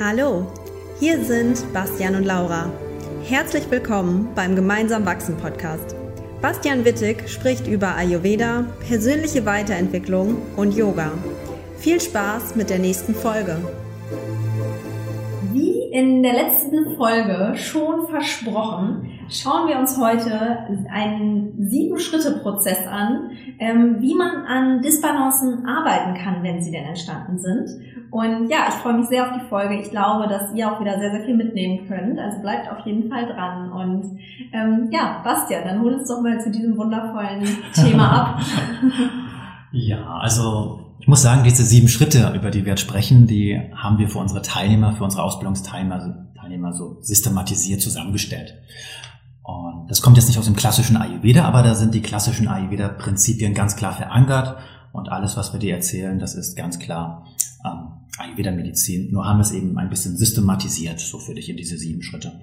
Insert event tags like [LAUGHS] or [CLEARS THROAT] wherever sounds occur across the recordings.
Hallo, hier sind Bastian und Laura. Herzlich willkommen beim Gemeinsam Wachsen Podcast. Bastian Wittig spricht über Ayurveda, persönliche Weiterentwicklung und Yoga. Viel Spaß mit der nächsten Folge. Wie in der letzten Folge schon versprochen, schauen wir uns heute einen Sieben-Schritte-Prozess an, ähm, wie man an Disbalancen arbeiten kann, wenn sie denn entstanden sind. Und ja, ich freue mich sehr auf die Folge. Ich glaube, dass ihr auch wieder sehr, sehr viel mitnehmen könnt. Also bleibt auf jeden Fall dran. Und ähm, ja, Bastian, dann hol uns doch mal zu diesem wundervollen [LAUGHS] Thema ab. ja, also ich muss sagen, diese sieben Schritte, über die wir jetzt sprechen, die haben wir für unsere Teilnehmer, für unsere Ausbildungsteilnehmer Teilnehmer so systematisiert zusammengestellt. Das kommt jetzt nicht aus dem klassischen Ayurveda, aber da sind die klassischen Ayurveda-Prinzipien ganz klar verankert. Und alles, was wir dir erzählen, das ist ganz klar ähm, Ayurveda-Medizin. Nur haben wir es eben ein bisschen systematisiert, so für dich in diese sieben Schritte.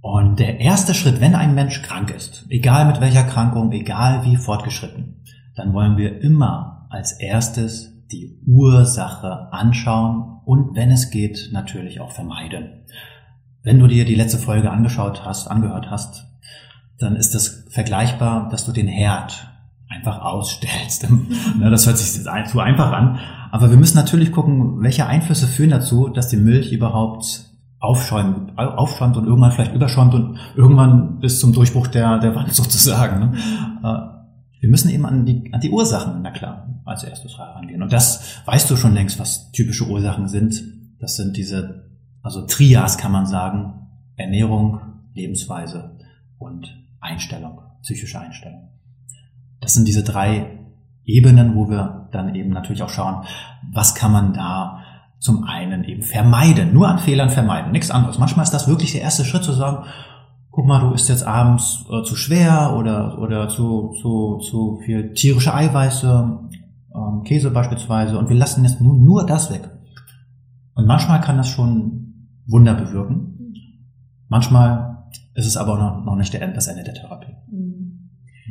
Und der erste Schritt, wenn ein Mensch krank ist, egal mit welcher Krankung, egal wie fortgeschritten, dann wollen wir immer als erstes die Ursache anschauen und wenn es geht, natürlich auch vermeiden. Wenn du dir die letzte Folge angeschaut hast, angehört hast, dann ist das vergleichbar, dass du den Herd einfach ausstellst. [LAUGHS] Ne, das hört sich zu einfach an. Aber wir müssen natürlich gucken, welche Einflüsse führen dazu, dass die Milch überhaupt aufschäumt, aufschäumt und irgendwann vielleicht überschäumt und irgendwann bis zum Durchbruch der, der Wand [LAUGHS] sozusagen. Ne? Äh, wir müssen eben an die, an die Ursachen, na klar, als erstes herangehen. Und das weißt du schon längst, was typische Ursachen sind. Das sind diese, also Trias kann man sagen, Ernährung, Lebensweise und Einstellung, psychische Einstellung. Das sind diese drei Ebenen, wo wir dann eben natürlich auch schauen, was kann man da zum einen eben vermeiden, nur an Fehlern vermeiden, nichts anderes. Manchmal ist das wirklich der erste Schritt zu sagen, guck mal, du isst jetzt abends äh, zu schwer oder, oder zu, zu, zu viel tierische Eiweiße, ähm, Käse beispielsweise, und wir lassen jetzt nur, nur das weg. Und manchmal kann das schon Wunder bewirken. Manchmal ist es aber noch, noch nicht der, das Ende der Therapie. Mhm.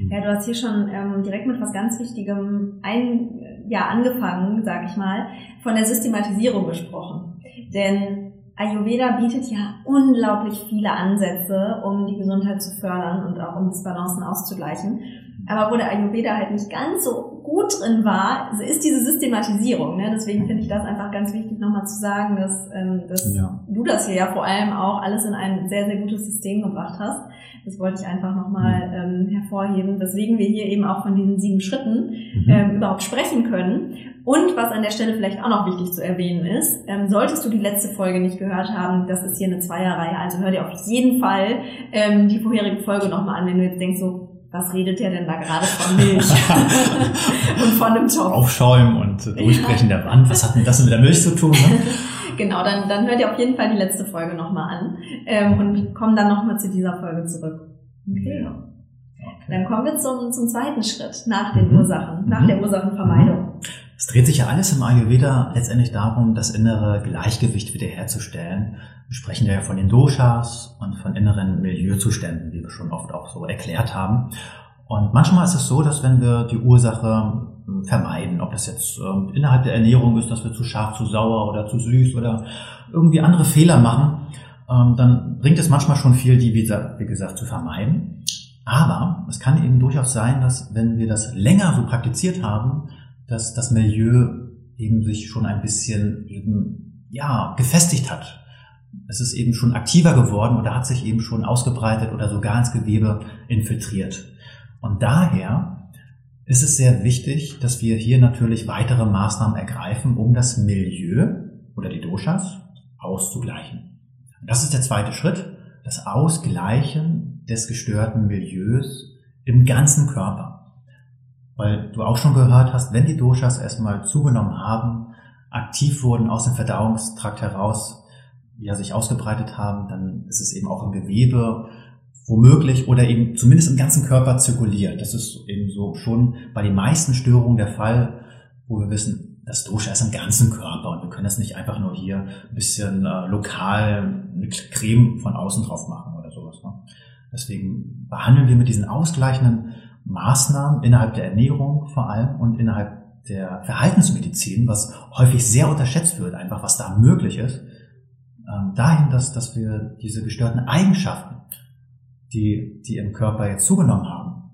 Ja, du hast hier schon ähm, direkt mit was ganz Wichtigem ein, ja, angefangen, sag ich mal, von der Systematisierung gesprochen. Denn Ayurveda bietet ja unglaublich viele Ansätze, um die Gesundheit zu fördern und auch um Disbalancen auszugleichen. Aber wo der Ayurveda halt nicht ganz so gut drin war, ist diese Systematisierung. Ne? Deswegen finde ich das einfach ganz wichtig, nochmal zu sagen, dass, ähm, dass ja. du das hier ja vor allem auch alles in ein sehr, sehr gutes System gebracht hast. Das wollte ich einfach nochmal mhm. ähm, hervorheben, weswegen wir hier eben auch von diesen sieben Schritten mhm. ähm, überhaupt sprechen können. Und was an der Stelle vielleicht auch noch wichtig zu erwähnen ist, ähm, solltest du die letzte Folge nicht gehört haben, das ist hier eine Zweierreihe, also hör dir auf jeden Fall ähm, die vorherige Folge nochmal an, wenn du jetzt denkst so, was redet der denn da gerade von Milch [LAUGHS] und von einem Topf? Aufschäumen und Durchbrechen ja. der Wand. Was hat denn das mit der Milch zu tun? Ne? [LAUGHS] genau, dann, dann hört ihr auf jeden Fall die letzte Folge nochmal an ähm, und kommen dann nochmal zu dieser Folge zurück. Okay. okay. Dann kommen wir zum, zum zweiten Schritt nach den mhm. Ursachen, nach mhm. der Ursachenvermeidung. Es dreht sich ja alles im Ayurveda letztendlich darum, das innere Gleichgewicht wiederherzustellen. Wir sprechen ja von den Doshas und von inneren Milieuzuständen, wie wir schon oft auch so erklärt haben. Und manchmal ist es so, dass wenn wir die Ursache ähm, vermeiden, ob das jetzt ähm, innerhalb der Ernährung ist, dass wir zu scharf, zu sauer oder zu süß oder irgendwie andere Fehler machen, ähm, dann bringt es manchmal schon viel, die, wie gesagt, zu vermeiden. Aber es kann eben durchaus sein, dass wenn wir das länger so praktiziert haben, dass das Milieu eben sich schon ein bisschen eben, ja, gefestigt hat. Es ist eben schon aktiver geworden oder hat sich eben schon ausgebreitet oder sogar ins Gewebe infiltriert. Und daher ist es sehr wichtig, dass wir hier natürlich weitere Maßnahmen ergreifen, um das Milieu oder die Doshas auszugleichen. Das ist der zweite Schritt, das Ausgleichen des gestörten Milieus im ganzen Körper. Weil du auch schon gehört hast, wenn die Doshas erstmal zugenommen haben, aktiv wurden aus dem Verdauungstrakt heraus, ja, sich ausgebreitet haben, dann ist es eben auch im Gewebe womöglich oder eben zumindest im ganzen Körper zirkuliert. Das ist eben so schon bei den meisten Störungen der Fall, wo wir wissen, das Dosha ist im ganzen Körper und wir können das nicht einfach nur hier ein bisschen äh, lokal eine Creme von außen drauf machen oder sowas. Ne? Deswegen behandeln wir mit diesen ausgleichenden Maßnahmen innerhalb der Ernährung vor allem und innerhalb der Verhaltensmedizin, was häufig sehr unterschätzt wird, einfach was da möglich ist, dahin, dass, dass wir diese gestörten Eigenschaften, die, die im Körper jetzt zugenommen haben,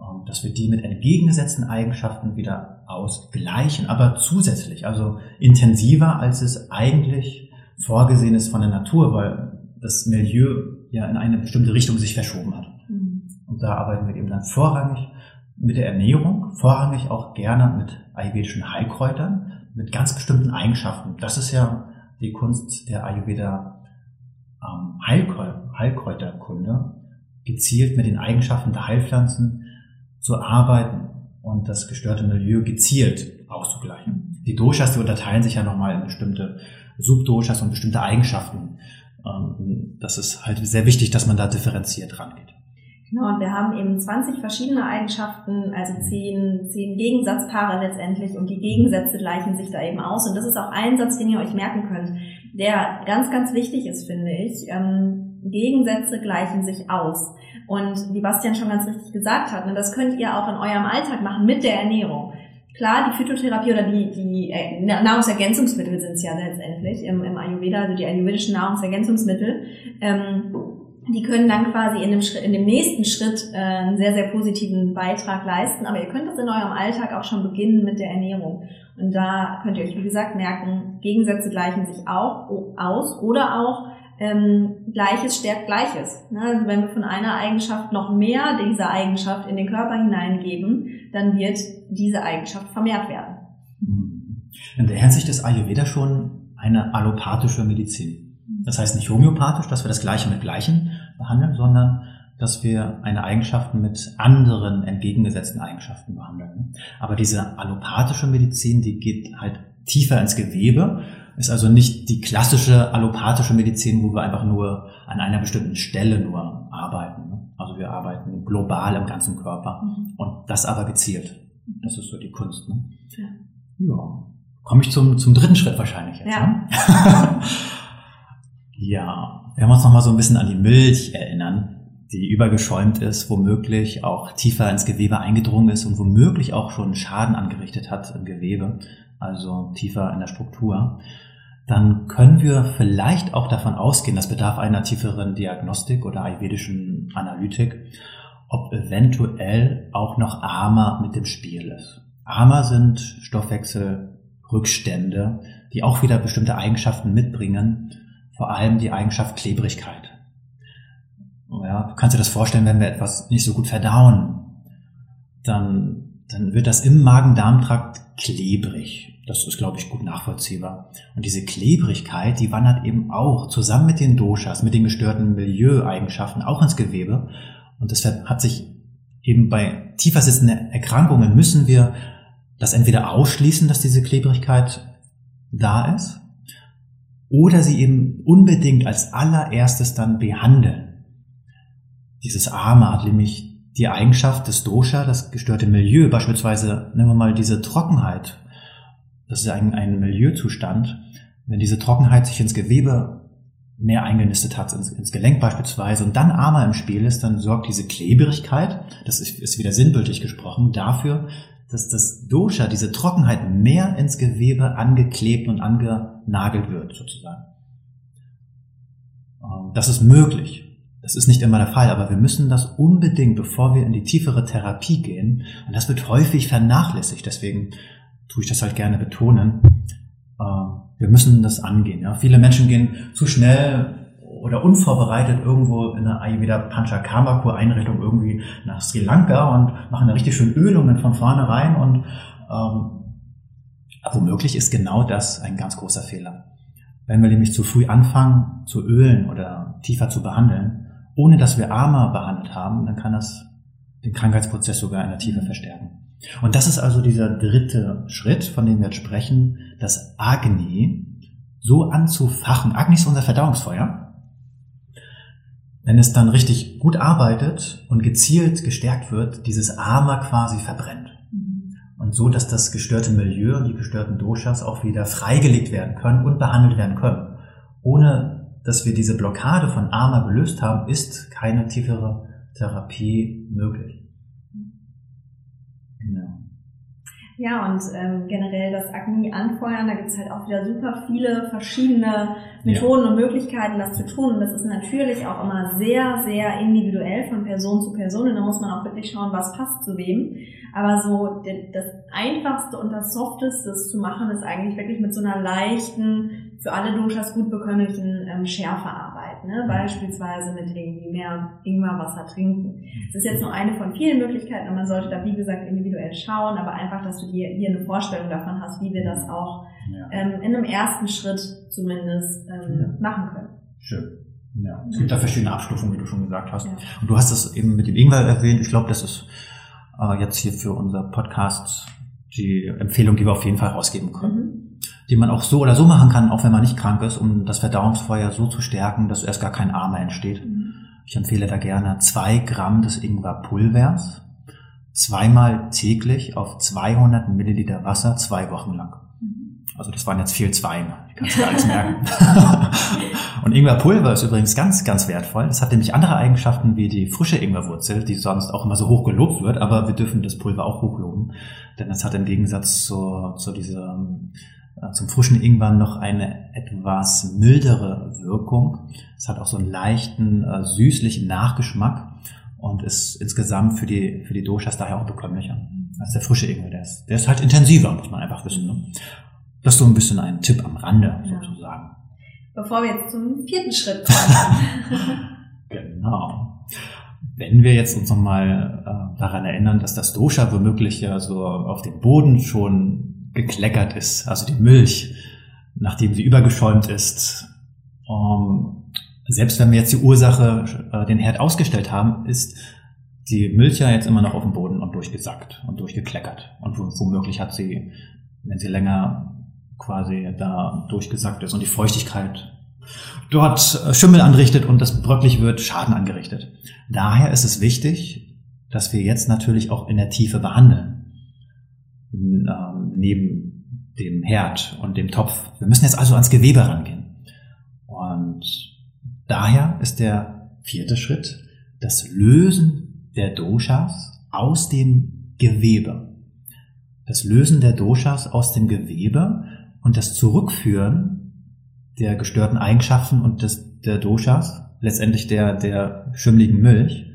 ähm, dass wir die mit entgegengesetzten Eigenschaften wieder ausgleichen, aber zusätzlich, also intensiver, als es eigentlich vorgesehen ist von der Natur, weil das Milieu ja in eine bestimmte Richtung sich verschoben hat. Mhm. Und da arbeiten wir eben dann vorrangig mit der Ernährung, vorrangig auch gerne mit ayurvedischen Heilkräutern, mit ganz bestimmten Eigenschaften. Das ist ja die Kunst der Ayurveda ähm, Heilkräuterkunde, gezielt mit den Eigenschaften der Heilpflanzen zu arbeiten und das gestörte Milieu gezielt auszugleichen. Die Doshas, die unterteilen sich ja nochmal in bestimmte Subdoshas und bestimmte Eigenschaften. Ähm, das ist halt sehr wichtig, dass man da differenziert rangeht. Genau, und wir haben eben 20 verschiedene Eigenschaften, also zehn, zehn Gegensatzpaare letztendlich und die Gegensätze gleichen sich da eben aus. Und das ist auch ein Satz, den ihr euch merken könnt, der ganz, ganz wichtig ist, finde ich. Ähm, Gegensätze gleichen sich aus. Und wie Bastian schon ganz richtig gesagt hat, ne, das könnt ihr auch in eurem Alltag machen mit der Ernährung. Klar, die Phytotherapie oder die, die äh, Nahrungsergänzungsmittel sind es ja letztendlich im, im Ayurveda, also die ayurvedischen Nahrungsergänzungsmittel. Ähm, die können dann quasi in dem, Schritt, in dem nächsten Schritt äh, einen sehr, sehr positiven Beitrag leisten. Aber ihr könnt das in eurem Alltag auch schon beginnen mit der Ernährung. Und da könnt ihr euch, wie gesagt, merken, Gegensätze gleichen sich auch aus oder auch ähm, Gleiches stärkt Gleiches. Ne? Also wenn wir von einer Eigenschaft noch mehr dieser Eigenschaft in den Körper hineingeben, dann wird diese Eigenschaft vermehrt werden. In der Hinsicht ist Ayurveda schon eine allopathische Medizin. Das heißt nicht homöopathisch, dass wir das Gleiche mit Gleichen behandeln, sondern dass wir eine Eigenschaft mit anderen entgegengesetzten Eigenschaften behandeln. Aber diese allopathische Medizin, die geht halt tiefer ins Gewebe, ist also nicht die klassische allopathische Medizin, wo wir einfach nur an einer bestimmten Stelle nur arbeiten. Also wir arbeiten global im ganzen Körper mhm. und das aber gezielt. Das ist so die Kunst. Ne? Ja. ja. Komme ich zum, zum dritten Schritt wahrscheinlich jetzt. Ja. Ne? [LAUGHS] Ja, wenn wir uns noch mal so ein bisschen an die Milch erinnern, die übergeschäumt ist, womöglich auch tiefer ins Gewebe eingedrungen ist und womöglich auch schon Schaden angerichtet hat im Gewebe, also tiefer in der Struktur, dann können wir vielleicht auch davon ausgehen, das bedarf einer tieferen Diagnostik oder ayurvedischen Analytik, ob eventuell auch noch Ama mit dem Spiel ist. Ama sind Stoffwechselrückstände, die auch wieder bestimmte Eigenschaften mitbringen, vor allem die Eigenschaft Klebrigkeit. Ja, du kannst dir das vorstellen, wenn wir etwas nicht so gut verdauen, dann, dann wird das im Magen-Darm-Trakt klebrig. Das ist, glaube ich, gut nachvollziehbar. Und diese Klebrigkeit, die wandert eben auch zusammen mit den Doshas, mit den gestörten Milieueigenschaften auch ins Gewebe. Und deshalb hat sich eben bei tiefer sitzenden Erkrankungen müssen wir das entweder ausschließen, dass diese Klebrigkeit da ist, oder sie eben unbedingt als allererstes dann behandeln. Dieses Arme hat nämlich die Eigenschaft des Dosha, das gestörte Milieu, beispielsweise nehmen wir mal diese Trockenheit. Das ist ein, ein Milieuzustand. Wenn diese Trockenheit sich ins Gewebe mehr eingenistet hat, ins, ins Gelenk beispielsweise, und dann Ama im Spiel ist, dann sorgt diese Klebrigkeit, das ist, ist wieder sinnbildlich gesprochen, dafür, dass das Dosha, diese Trockenheit, mehr ins Gewebe angeklebt und angenagelt wird, sozusagen. Ähm, das ist möglich. Das ist nicht immer der Fall, aber wir müssen das unbedingt, bevor wir in die tiefere Therapie gehen, und das wird häufig vernachlässigt, deswegen tue ich das halt gerne betonen, äh, wir müssen das angehen. Viele Menschen gehen zu schnell oder unvorbereitet irgendwo in einer Ayurveda Panchakarma-Kur Einrichtung irgendwie nach Sri Lanka und machen da richtig schön Ölungen von vornherein und ähm, womöglich ist genau das ein ganz großer Fehler. Wenn wir nämlich zu früh anfangen zu ölen oder tiefer zu behandeln, ohne dass wir Ama behandelt haben, dann kann das den Krankheitsprozess sogar in der Tiefe verstärken. Und das ist also dieser dritte Schritt, von dem wir jetzt sprechen, das Agni so anzufachen. Agni ist unser Verdauungsfeuer wenn es dann richtig gut arbeitet und gezielt gestärkt wird, dieses Ama quasi verbrennt. Mhm. Und so, dass das gestörte Milieu und die gestörten Doshas auch wieder freigelegt werden können und behandelt werden können. Ohne dass wir diese Blockade von Ama gelöst haben, ist keine tiefere Therapie möglich. Genau. Ja, und ähm, generell das Agni anfeuern, da gibt es halt auch wieder super viele verschiedene Methoden ja. und Möglichkeiten, das zu tun. Und das ist natürlich auch immer sehr, sehr individuell von Person zu Person. Und da muss man auch wirklich schauen, was passt zu wem. Aber so das Einfachste und das Softeste zu machen, ist eigentlich wirklich mit so einer leichten, für alle Doshas gut bekömmlichen ähm, Schärfe. Ne? Beispielsweise mit irgendwie mehr Ingwerwasser trinken. Das ist jetzt nur eine von vielen Möglichkeiten und man sollte da, wie gesagt, individuell schauen, aber einfach, dass du dir hier eine Vorstellung davon hast, wie wir das auch ja. ähm, in einem ersten Schritt zumindest ähm, ja. machen können. Schön. Ja. Es gibt da verschiedene Abstufungen, wie du schon gesagt hast. Ja. Und du hast es eben mit dem Ingwer erwähnt. Ich glaube, das ist äh, jetzt hier für unser Podcast die Empfehlung, die wir auf jeden Fall rausgeben können. Mhm. Die man auch so oder so machen kann, auch wenn man nicht krank ist, um das Verdauungsfeuer so zu stärken, dass erst gar kein Armer entsteht. Mhm. Ich empfehle da gerne zwei Gramm des Ingwerpulvers, zweimal täglich auf 200 Milliliter Wasser, zwei Wochen lang. Also das waren jetzt viel Zweien. Ich kann es gar nicht merken. [LAUGHS] und Ingwerpulver ist übrigens ganz, ganz wertvoll. Es hat nämlich andere Eigenschaften wie die frische Ingwerwurzel, die sonst auch immer so hoch gelobt wird, aber wir dürfen das Pulver auch hochloben. Denn es hat im Gegensatz zu, zu diesem äh, zum frischen Ingwer noch eine etwas mildere Wirkung. Es hat auch so einen leichten, äh, süßlichen Nachgeschmack und ist insgesamt für die, für die Doshas daher auch bekömmlicher als der frische Ingwer. Der ist, der ist halt intensiver, muss man einfach wissen. Ne? Das ist so ein bisschen ein Tipp am Rande sozusagen. Bevor wir jetzt zum vierten Schritt kommen. [LAUGHS] genau. Wenn wir jetzt uns nochmal äh, daran erinnern, dass das Dosha womöglich ja so auf dem Boden schon gekleckert ist, also die Milch, nachdem sie übergeschäumt ist, ähm, selbst wenn wir jetzt die Ursache, äh, den Herd ausgestellt haben, ist die Milch ja jetzt immer noch auf dem Boden und durchgesackt und durchgekleckert. Und womöglich hat sie, wenn sie länger quasi da durchgesackt ist und die Feuchtigkeit dort äh, Schimmel anrichtet und das bröcklich wird, Schaden angerichtet. Daher ist es wichtig, dass wir jetzt natürlich auch in der Tiefe behandeln. Ähm, neben dem Herd und dem Topf. Wir müssen jetzt also ans Gewebe rangehen. Und daher ist der vierte Schritt das Lösen der Doshas aus dem Gewebe. Das Lösen der Doshas aus dem Gewebe und das Zurückführen der gestörten Eigenschaften und des, der Doshas, letztendlich der, der schimmligen Milch,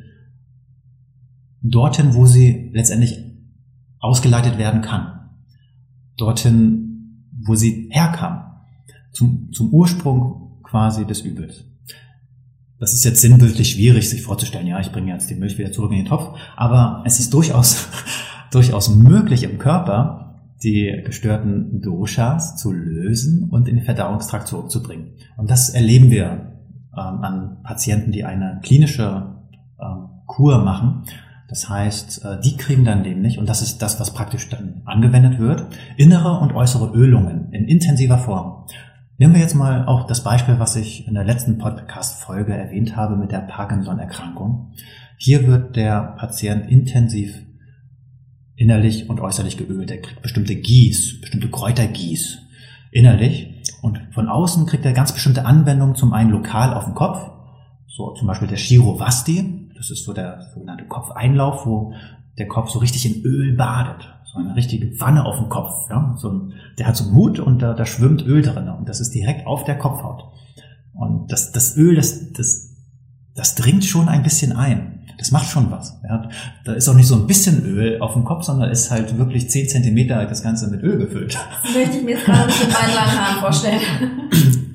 dorthin, wo sie letztendlich ausgeleitet werden kann. Dorthin, wo sie herkam. Zum, zum Ursprung quasi des Übels. Das ist jetzt sinnbildlich schwierig, sich vorzustellen, ja, ich bringe jetzt die Milch wieder zurück in den Topf, aber es ist durchaus, durchaus möglich im Körper, die gestörten Doshas zu lösen und in den Verdauungstrakt zurückzubringen. Und das erleben wir ähm, an Patienten, die eine klinische ähm, Kur machen. Das heißt, äh, die kriegen dann nämlich, und das ist das, was praktisch dann angewendet wird, innere und äußere Ölungen in intensiver Form. Nehmen wir jetzt mal auch das Beispiel, was ich in der letzten Podcast-Folge erwähnt habe mit der Parkinson-Erkrankung. Hier wird der Patient intensiv innerlich und äußerlich geölt. Er kriegt bestimmte Gieß, bestimmte Kräutergieß innerlich. Und von außen kriegt er ganz bestimmte Anwendungen, zum einen lokal auf dem Kopf, so zum Beispiel der Shirovasti, das ist so der sogenannte Kopfeinlauf, wo der Kopf so richtig in Öl badet. So eine richtige Wanne auf dem Kopf. Ja? So der hat so einen Hut und da, da schwimmt Öl drin und das ist direkt auf der Kopfhaut. Und das, das Öl, das, das, das dringt schon ein bisschen ein. Das macht schon was. Ja. Da ist auch nicht so ein bisschen Öl auf dem Kopf, sondern ist halt wirklich zehn Zentimeter das Ganze mit Öl gefüllt. Das möchte ich mir jetzt gerade mit meinen langen Haaren vorstellen. [CLEARS THROAT]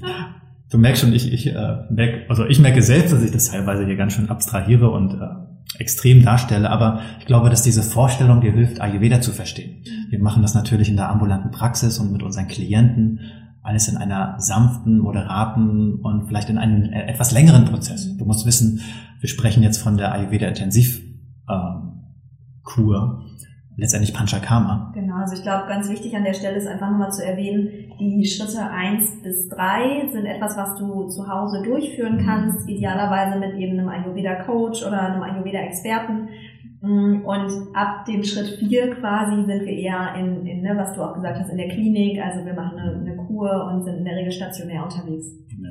Du merkst schon, ich, ich, äh, merke, also ich merke selbst, dass ich das teilweise hier ganz schön abstrahiere und äh, extrem darstelle, aber ich glaube, dass diese Vorstellung dir hilft, Ayurveda zu verstehen. Wir machen das natürlich in der ambulanten Praxis und mit unseren Klienten alles in einer sanften, moderaten und vielleicht in einem etwas längeren Prozess. Du musst wissen, wir sprechen jetzt von der Ayurveda Intensivkur, ähm, letztendlich Panchakarma. Genau, also ich glaube, ganz wichtig an der Stelle ist einfach nochmal zu erwähnen, die Schritte eins bis drei sind etwas, was du zu Hause durchführen kannst, idealerweise mit eben einem Ayurveda-Coach oder einem Ayurveda-Experten. Mm, und ab dem Schritt vier quasi sind wir eher in, in ne, was du auch gesagt hast, in der Klinik. Also wir machen eine, eine Kur und sind in der Regel stationär unterwegs. Ja.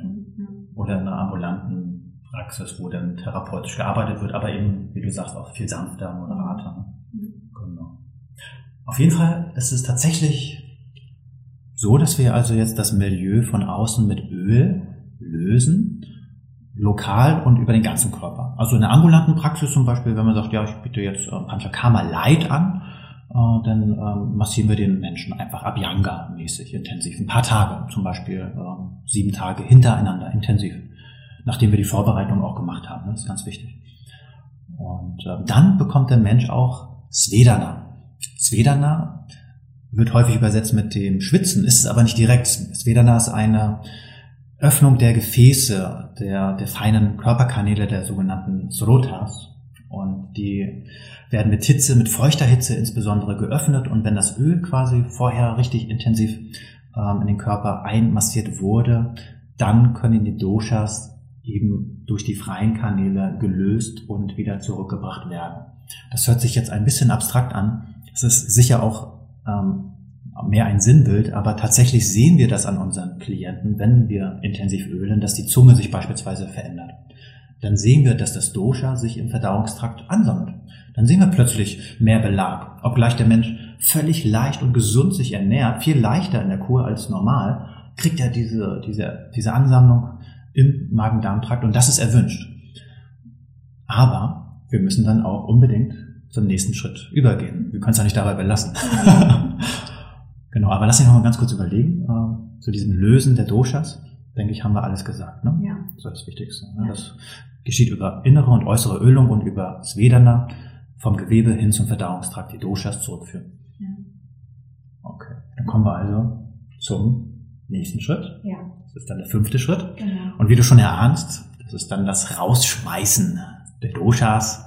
Oder in einer ambulanten Praxis, wo dann therapeutisch gearbeitet wird, aber eben, wie du sagst, auch viel sanfter, moderater. Mhm. Genau. Auf jeden Fall ist es tatsächlich so, dass wir also jetzt das Milieu von außen mit Öl lösen, lokal und über den ganzen Körper. Also in der ambulanten Praxis zum Beispiel, wenn man sagt, ja, ich biete jetzt äh, Panchakarma Light an, äh, dann ähm, massieren wir den Menschen einfach Abhyanga-mäßig intensiv. Ein paar Tage, zum Beispiel äh, sieben Tage hintereinander intensiv, nachdem wir die Vorbereitung auch gemacht haben. Das ist ganz wichtig. Und dann bekommt der Mensch auch Svedana. Svedana wird häufig übersetzt mit dem Schwitzen, ist es aber nicht direkt. Svedana ist eine Öffnung der Gefäße, der, der feinen Körperkanäle der sogenannten Srotas. Und die werden mit Hitze, mit feuchter Hitze insbesondere geöffnet. Und wenn das Öl quasi vorher richtig intensiv ähm, in den Körper einmassiert wurde, dann können die Doshas eben durch die freien Kanäle gelöst und wieder zurückgebracht werden. Das hört sich jetzt ein bisschen abstrakt an. Es ist sicher auch ähm, mehr ein Sinnbild, aber tatsächlich sehen wir das an unseren Klienten, wenn wir intensiv ölen, dass die Zunge sich beispielsweise verändert. Dann sehen wir, dass das Dosha sich im Verdauungstrakt ansammelt. Dann sehen wir plötzlich mehr Belag, obgleich der Mensch völlig leicht und gesund sich ernährt, viel leichter in der Kur als normal, kriegt er diese, diese, diese Ansammlung im Magen-Darm-Trakt und das ist erwünscht. Aber wir müssen dann auch unbedingt zum nächsten Schritt übergehen. Wir können es ja nicht dabei belassen. [LAUGHS] genau, aber lass mich noch mal ganz kurz überlegen. Äh, zu diesem Lösen der Doshas, denke ich, haben wir alles gesagt. Ne? Ja. Das ist das Wichtigste. Ne? Ja. Das geschieht über innere und äußere Ölung und über Svedana vom Gewebe hin zum Verdauungstrakt, die Doshas zurückführen. Ja. Okay, dann kommen wir also zum nächsten Schritt. Ja. Das ist dann der fünfte Schritt. Genau. Und wie du schon erahnst, das ist dann das Rausschmeißen der Doshas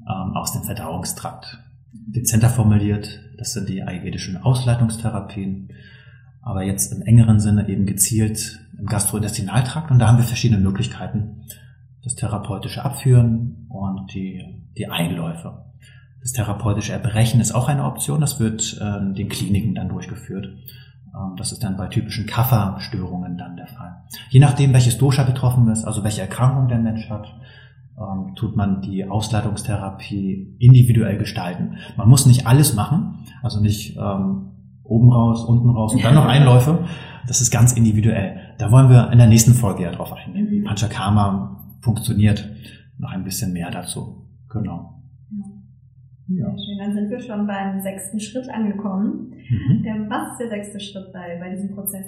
ähm, aus dem Verdauungstrakt. Dezenter formuliert, das sind die ayurvedischen Ausleitungstherapien, aber jetzt im engeren Sinne eben gezielt im Gastrointestinaltrakt. Und da haben wir verschiedene Möglichkeiten. Das therapeutische Abführen und die, die Einläufe. Das therapeutische Erbrechen ist auch eine Option. Das wird äh, den Kliniken dann durchgeführt. Ähm, das ist dann bei typischen Kafferstörungen dann der Fall. Je nachdem, welches Dosha betroffen ist, also welche Erkrankung der Mensch hat, ähm, tut man die Ausleitungstherapie individuell gestalten. Man muss nicht alles machen, also nicht ähm, oben raus, unten raus und dann noch [LAUGHS] Einläufe. Das ist ganz individuell. Da wollen wir in der nächsten Folge ja drauf eingehen, wie Panchakarma funktioniert. Noch ein bisschen mehr dazu. Genau. Ja. Sehr schön. Dann sind wir schon beim sechsten Schritt angekommen. Mhm. Was ist der sechste Schritt bei, bei diesem Prozess?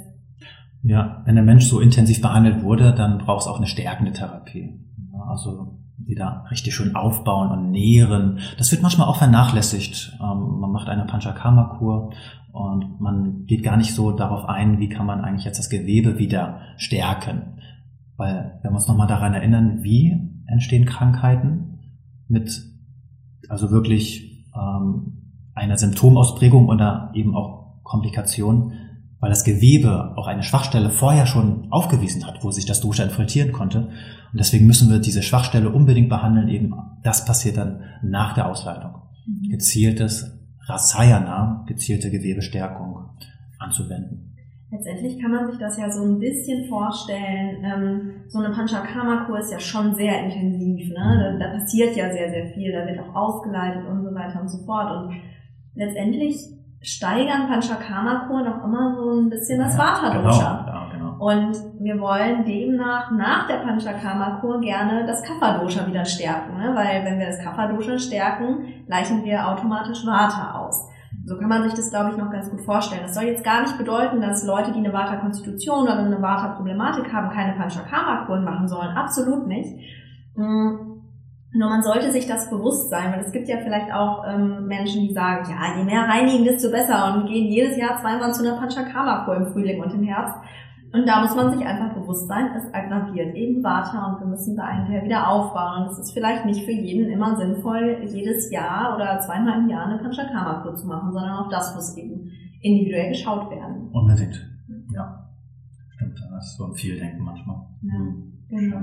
Ja, wenn der Mensch so intensiv behandelt wurde, dann braucht es auch eine stärkende Therapie. Also wieder richtig schön aufbauen und nähren. Das wird manchmal auch vernachlässigt. Ähm, man macht eine Panchakarma-Kur und man geht gar nicht so darauf ein, wie kann man eigentlich jetzt das Gewebe wieder stärken. Weil, wenn wir uns nochmal daran erinnern, wie entstehen Krankheiten mit also wirklich ähm, einer Symptomausprägung oder eben auch Komplikationen, weil das Gewebe auch eine Schwachstelle vorher schon aufgewiesen hat, wo sich das Dosha infiltrieren konnte. Und deswegen müssen wir diese Schwachstelle unbedingt behandeln. Eben das passiert dann nach der Ausleitung. Mhm. Gezieltes Rasayana, gezielte Gewebestärkung anzuwenden. Letztendlich kann man sich das ja so ein bisschen vorstellen. Ähm, so eine Panchakarma-Kur ist ja schon sehr intensiv. Ne? Da, da passiert ja sehr, sehr viel. Da wird auch ausgeleitet und so weiter und so fort. Und letztendlich steigern Panchakarma-Kuren auch immer so ein bisschen das Vata-Dosha. Genau, ja, genau. Und wir wollen demnach nach der Panchakarma-Kur gerne das Kapha-Dosha wieder stärken, ne? weil wenn wir das Kapha-Dosha stärken, gleichen wir automatisch Vata aus. So kann man sich das, glaube ich, noch ganz gut vorstellen. Das soll jetzt gar nicht bedeuten, dass Leute, die eine Vata-Konstitution oder eine Vata-Problematik haben, keine Panchakarma-Kuren machen sollen. Absolut nicht. Nur man sollte sich das bewusst sein, weil es gibt ja vielleicht auch ähm, Menschen, die sagen, ja, je mehr reinigen, desto besser und gehen jedes Jahr zweimal zu einer Panchakarma-Kur im Frühling und im Herbst. Und da muss man sich einfach bewusst sein, es aggraviert eben Vata und wir müssen da hinterher wieder aufbauen. Und es ist vielleicht nicht für jeden immer sinnvoll, jedes Jahr oder zweimal im Jahr eine Panchakarma-Kur zu machen, sondern auch das muss eben individuell geschaut werden. Unbedingt, ja. Stimmt, das ist so ein Vieldenken manchmal. Ja, mhm. genau.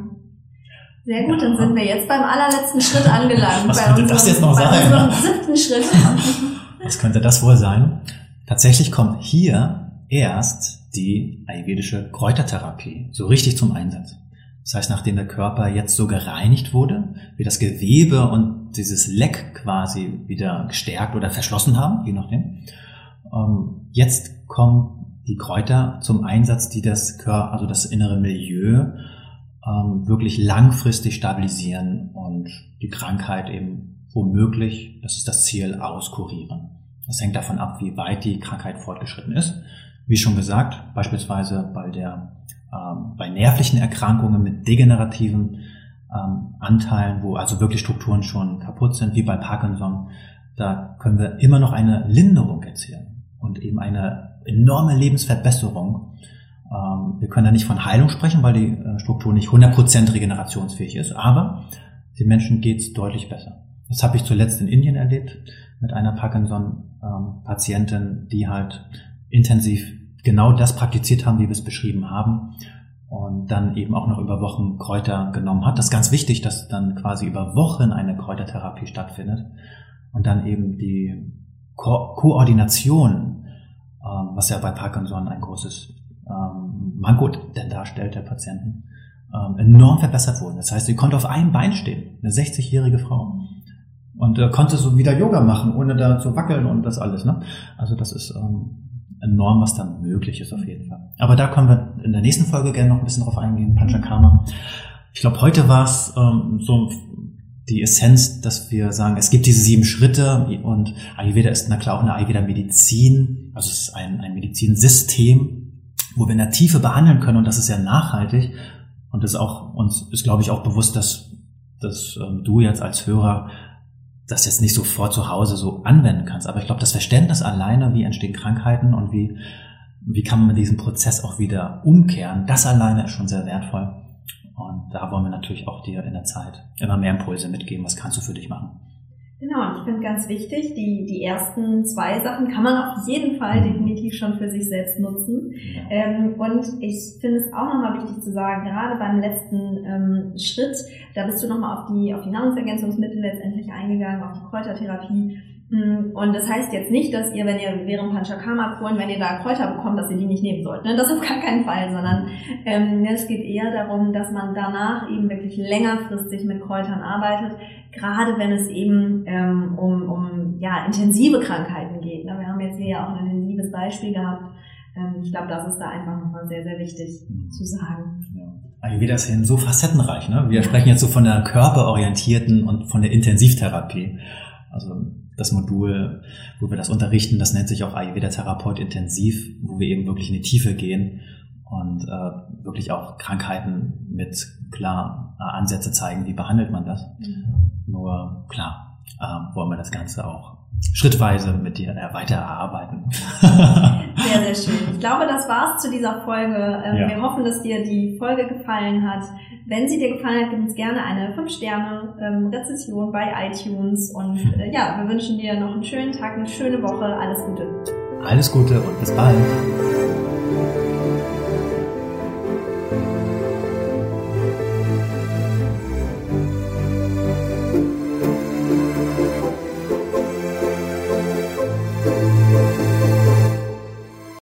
Sehr gut, dann sind wir jetzt beim allerletzten Schritt angelangt. Was könnte unserem, das jetzt noch sein? Bei siebten Schritt. [LAUGHS] Was könnte das wohl sein? Tatsächlich kommt hier erst die ayurvedische Kräutertherapie so richtig zum Einsatz. Das heißt, nachdem der Körper jetzt so gereinigt wurde, wie das Gewebe und und dieses Leck quasi wieder gestärkt oder verschlossen haben, je nachdem. Ähm, jetzt kommen die Kräuter zum Einsatz, die das Körper, also das innere Milieu ähm, wirklich langfristig stabilisieren und die Krankheit eben womöglich, das ist das Ziel, auskurieren. Das hängt davon ab, wie weit die Krankheit fortgeschritten ist. Wie schon gesagt, beispielsweise bei der ähm, bei nervlichen Erkrankungen mit degenerativen ähm, Anteilen, wo also wirklich Strukturen schon kaputt sind, wie bei Parkinson, da können wir immer noch eine Linderung erzielen und eben eine enorme Lebensverbesserung. Ähm, wir können da nicht von Heilung sprechen, weil die äh, Struktur nicht 100% regenerationsfähig ist, aber den Menschen geht's deutlich besser. Das habe ich zuletzt in Indien erlebt mit einer Parkinson-Patientin, die halt intensiv genau das praktiziert haben, wie wir es beschrieben haben und dann eben auch noch über Wochen Kräuter genommen hat. Das ist ganz wichtig, dass dann quasi über Wochen eine Kräutertherapie stattfindet und dann eben die Ko Koordination, ähm, was ja bei Parkinson ein großes ähm, Manko denn darstellt der Patienten, ähm, enorm verbessert wurden. Das heißt, sie konnte auf einem Bein stehen, eine 60-jährige Frau und äh, konnte so wieder Yoga machen, ohne da zu wackeln und das alles. Ne? Also das ist ähm, enorm, was da möglich ist auf jeden Fall. Aber da können wir in der nächsten Folge gerne noch ein bisschen drauf eingehen, Panchakarma. Ich glaube, heute war es ähm, so die Essenz, dass wir sagen, es gibt diese sieben Schritte und Ayurveda ist na klar auch eine Ayurveda-Medizin, also es ist ein, ein Medizinsystem, wo wir in der Tiefe behandeln können und das ist ja nachhaltig und ist auch uns ist glaube ich auch bewusst, dass, dass ähm, du jetzt als Hörer das jetzt nicht sofort zu Hause so anwenden kannst. Aber ich glaube, das Verständnis alleine, wie entstehen Krankheiten und wie, wie kann man diesen Prozess auch wieder umkehren, das alleine ist schon sehr wertvoll. Und da wollen wir natürlich auch dir in der Zeit immer mehr Impulse mitgeben. Was kannst du für dich machen? Genau, ich finde ganz wichtig, die, die ersten zwei Sachen kann man auf jeden Fall definitiv schon für sich selbst nutzen. Ähm, und ich finde es auch nochmal wichtig zu sagen, gerade beim letzten ähm, Schritt, da bist du nochmal auf die, auf die Nahrungsergänzungsmittel letztendlich eingegangen, auf die Kräutertherapie. Mm, und das heißt jetzt nicht, dass ihr, wenn ihr während Panchakarma-Kuren, wenn ihr da Kräuter bekommt, dass ihr die nicht nehmen sollt. Ne? Das auf gar keinen Fall, sondern ähm, es geht eher darum, dass man danach eben wirklich längerfristig mit Kräutern arbeitet, gerade wenn es eben ähm, um, um ja, intensive Krankheiten geht. Ne? Wir haben jetzt hier ja auch ein intensives Beispiel gehabt. Ähm, ich glaube, das ist da einfach nochmal sehr, sehr wichtig zu sagen. Ayurveda ist ja so facettenreich. Ne? Wir sprechen jetzt so von der körperorientierten und von der Intensivtherapie. Also das Modul, wo wir das unterrichten, das nennt sich auch Ayurveda Therapeut intensiv, wo wir eben wirklich in die Tiefe gehen und äh, wirklich auch Krankheiten mit klar äh, Ansätze zeigen, wie behandelt man das. Mhm. Nur klar, äh, wollen wir das Ganze auch schrittweise mit dir weiter erarbeiten. [LAUGHS] Sehr, sehr schön. Ich glaube, das war's zu dieser Folge. Ähm, ja. Wir hoffen, dass dir die Folge gefallen hat. Wenn sie dir gefallen hat, gib uns gerne eine 5-Sterne-Rezession ähm, bei iTunes. Und äh, ja, wir wünschen dir noch einen schönen Tag, eine schöne Woche. Alles Gute. Alles Gute und bis bald.